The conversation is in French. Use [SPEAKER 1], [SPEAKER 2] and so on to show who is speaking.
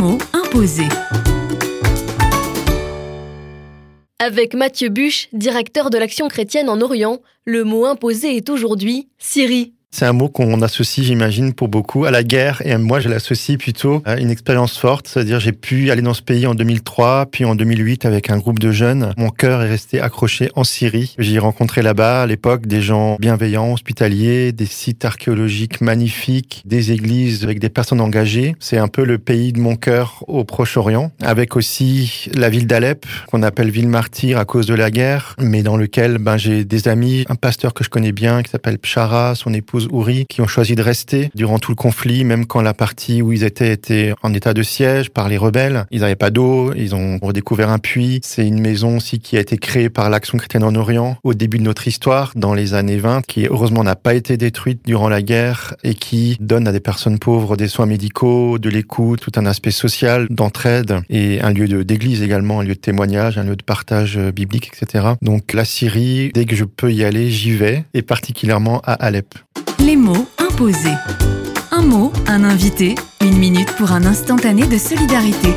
[SPEAKER 1] mots.
[SPEAKER 2] Avec Mathieu Buche, directeur de l'Action chrétienne en Orient, le mot imposé est aujourd'hui Syrie.
[SPEAKER 3] C'est un mot qu'on associe, j'imagine, pour beaucoup à la guerre. Et moi, je l'associe plutôt à une expérience forte. C'est-à-dire, j'ai pu aller dans ce pays en 2003, puis en 2008 avec un groupe de jeunes. Mon cœur est resté accroché en Syrie. J'ai rencontré là-bas, à l'époque, des gens bienveillants, hospitaliers, des sites archéologiques magnifiques, des églises avec des personnes engagées. C'est un peu le pays de mon cœur au Proche-Orient, avec aussi la ville d'Alep, qu'on appelle ville martyre à cause de la guerre, mais dans lequel ben, j'ai des amis, un pasteur que je connais bien qui s'appelle Pshara, son épouse Ouri qui ont choisi de rester durant tout le conflit, même quand la partie où ils étaient était en état de siège par les rebelles. Ils n'avaient pas d'eau, ils ont redécouvert un puits. C'est une maison aussi qui a été créée par l'Action chrétienne en Orient au début de notre histoire, dans les années 20, qui heureusement n'a pas été détruite durant la guerre et qui donne à des personnes pauvres des soins médicaux, de l'écoute, tout un aspect social, d'entraide et un lieu d'église également, un lieu de témoignage, un lieu de partage biblique, etc. Donc la Syrie, dès que je peux y aller, j'y vais, et particulièrement à Alep.
[SPEAKER 1] Les mots imposés. Un mot, un invité, une minute pour un instantané de solidarité.